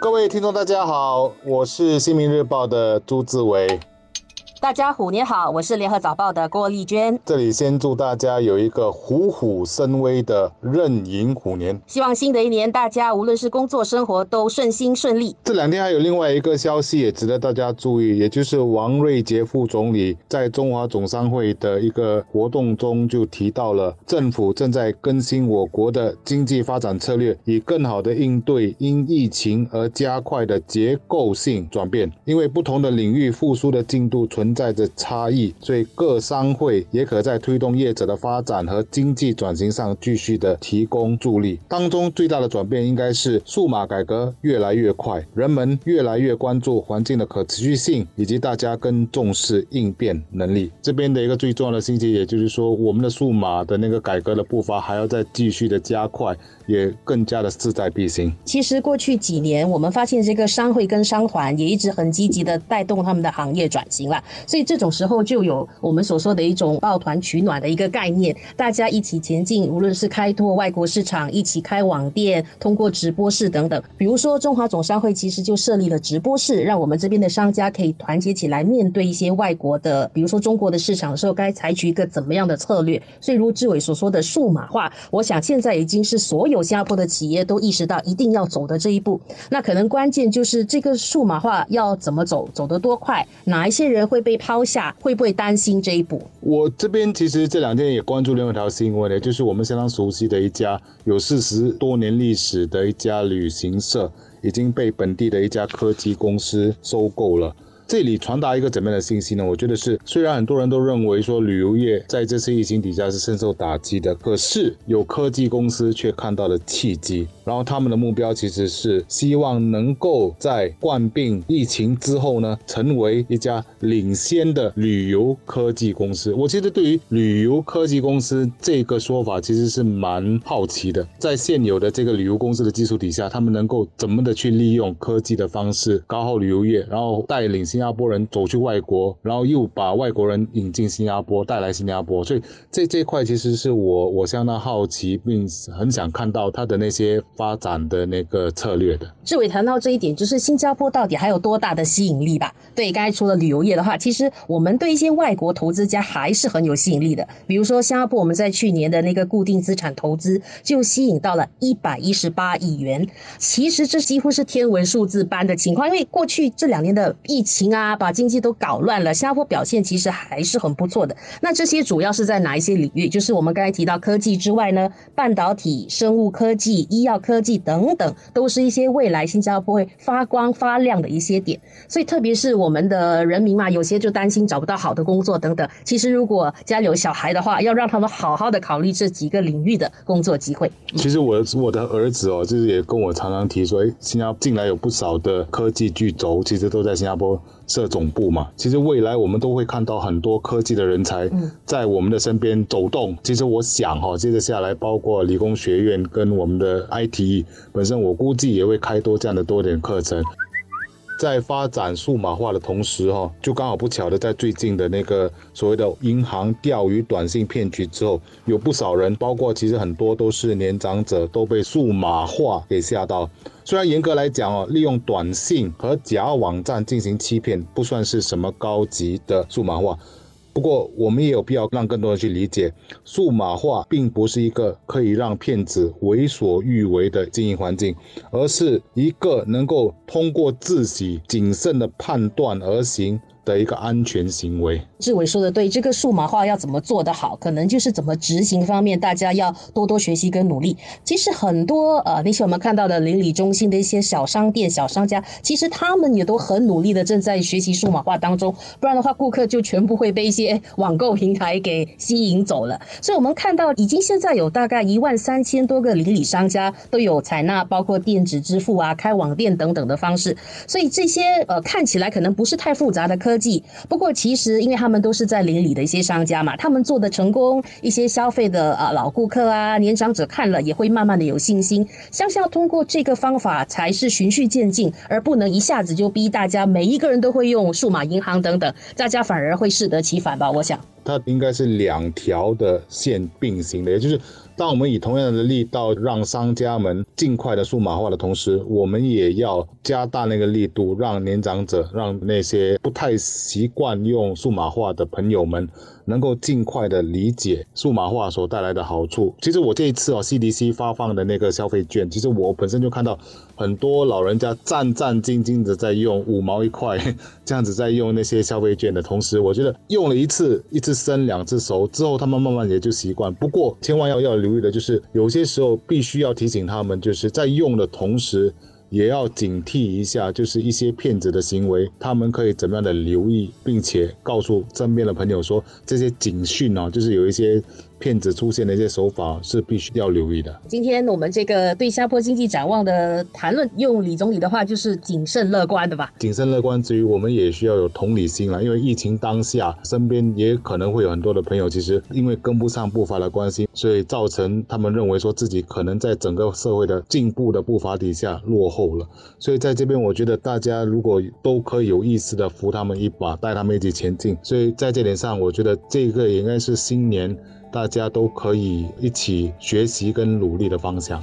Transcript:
各位听众，大家好，我是《新民日报》的朱志伟。大家虎年好，我是联合早报的郭丽娟。这里先祝大家有一个虎虎生威的壬寅虎年。希望新的一年大家无论是工作生活都顺心顺利。这两天还有另外一个消息也值得大家注意，也就是王瑞杰副总理在中华总商会的一个活动中就提到了，政府正在更新我国的经济发展策略，以更好的应对因疫情而加快的结构性转变。因为不同的领域复苏的进度存。存在着差异，所以各商会也可在推动业者的发展和经济转型上继续的提供助力。当中最大的转变应该是数码改革越来越快，人们越来越关注环境的可持续性，以及大家更重视应变能力。这边的一个最重要的信息，也就是说，我们的数码的那个改革的步伐还要再继续的加快，也更加的势在必行。其实过去几年，我们发现这个商会跟商团也一直很积极的带动他们的行业转型了。所以这种时候就有我们所说的一种抱团取暖的一个概念，大家一起前进，无论是开拓外国市场，一起开网店，通过直播室等等。比如说中华总商会其实就设立了直播室，让我们这边的商家可以团结起来，面对一些外国的，比如说中国的市场的时候，该采取一个怎么样的策略。所以如志伟所说的数码化，我想现在已经是所有新加坡的企业都意识到一定要走的这一步。那可能关键就是这个数码化要怎么走，走得多快，哪一些人会。被抛下会不会担心这一步？我这边其实这两天也关注另外一条新闻呢，就是我们相当熟悉的一家有四十多年历史的一家旅行社，已经被本地的一家科技公司收购了。这里传达一个怎么样的信息呢？我觉得是，虽然很多人都认为说旅游业在这次疫情底下是深受打击的，可是有科技公司却看到了契机。然后他们的目标其实是希望能够在冠病疫情之后呢，成为一家领先的旅游科技公司。我其实对于旅游科技公司这个说法其实是蛮好奇的，在现有的这个旅游公司的基础底下，他们能够怎么的去利用科技的方式搞好旅游业，然后带领新新加坡人走去外国，然后又把外国人引进新加坡，带来新加坡。所以这这块其实是我我相当好奇，并很想看到他的那些。发展的那个策略的，志伟谈到这一点，就是新加坡到底还有多大的吸引力吧？对，刚才除了旅游业的话，其实我们对一些外国投资家还是很有吸引力的。比如说新加坡，我们在去年的那个固定资产投资就吸引到了一百一十八亿元，其实这几乎是天文数字般的情况。因为过去这两年的疫情啊，把经济都搞乱了，新加坡表现其实还是很不错的。那这些主要是在哪一些领域？就是我们刚才提到科技之外呢，半导体、生物科技、医药。科技等等，都是一些未来新加坡会发光发亮的一些点。所以，特别是我们的人民嘛，有些就担心找不到好的工作等等。其实，如果家里有小孩的话，要让他们好好的考虑这几个领域的工作机会。其实，我我的儿子哦，就是也跟我常常提说，哎，新加坡近来有不少的科技巨轴，其实都在新加坡。设总部嘛，其实未来我们都会看到很多科技的人才在我们的身边走动。其实我想哈，接着下来，包括理工学院跟我们的 IT 本身，我估计也会开多这样的多点课程。在发展数码化的同时，哈，就刚好不巧的，在最近的那个所谓的银行钓鱼短信骗局之后，有不少人，包括其实很多都是年长者，都被数码化给吓到。虽然严格来讲哦，利用短信和假网站进行欺骗，不算是什么高级的数码化。不过，我们也有必要让更多人去理解，数码化并不是一个可以让骗子为所欲为的经营环境，而是一个能够通过自己谨慎的判断而行。的一个安全行为，志伟说的对，这个数码化要怎么做得好，可能就是怎么执行方面，大家要多多学习跟努力。其实很多呃那些我们看到的邻里中心的一些小商店、小商家，其实他们也都很努力的正在学习数码化当中，不然的话，顾客就全部会被一些网购平台给吸引走了。所以我们看到，已经现在有大概一万三千多个邻里商家都有采纳包括电子支付啊、开网店等等的方式，所以这些呃看起来可能不是太复杂的科。不过，其实因为他们都是在邻里的一些商家嘛，他们做的成功，一些消费的啊老顾客啊、年长者看了也会慢慢的有信心。相信要通过这个方法才是循序渐进，而不能一下子就逼大家每一个人都会用数码银行等等，大家反而会适得其反吧？我想，它应该是两条的线并行的，也就是。当我们以同样的力道让商家们尽快的数码化的同时，我们也要加大那个力度，让年长者、让那些不太习惯用数码化的朋友们。能够尽快的理解数码化所带来的好处。其实我这一次哦，CDC 发放的那个消费券，其实我本身就看到很多老人家战战兢兢的在用五毛一块这样子在用那些消费券的同时，我觉得用了一次一次生两次熟之后，他们慢慢也就习惯。不过千万要要留意的就是，有些时候必须要提醒他们，就是在用的同时。也要警惕一下，就是一些骗子的行为，他们可以怎么样的留意，并且告诉身边的朋友说这些警讯啊，就是有一些。骗子出现的一些手法是必须要留意的。今天我们这个对下坡经济展望的谈论，用李总理的话就是谨慎乐观的吧？谨慎乐观之余，我们也需要有同理心了，因为疫情当下，身边也可能会有很多的朋友，其实因为跟不上步伐的关系，所以造成他们认为说自己可能在整个社会的进步的步伐底下落后了。所以在这边，我觉得大家如果都可以有意识的扶他们一把，带他们一起前进。所以在这点上，我觉得这个也应该是新年。大家都可以一起学习跟努力的方向。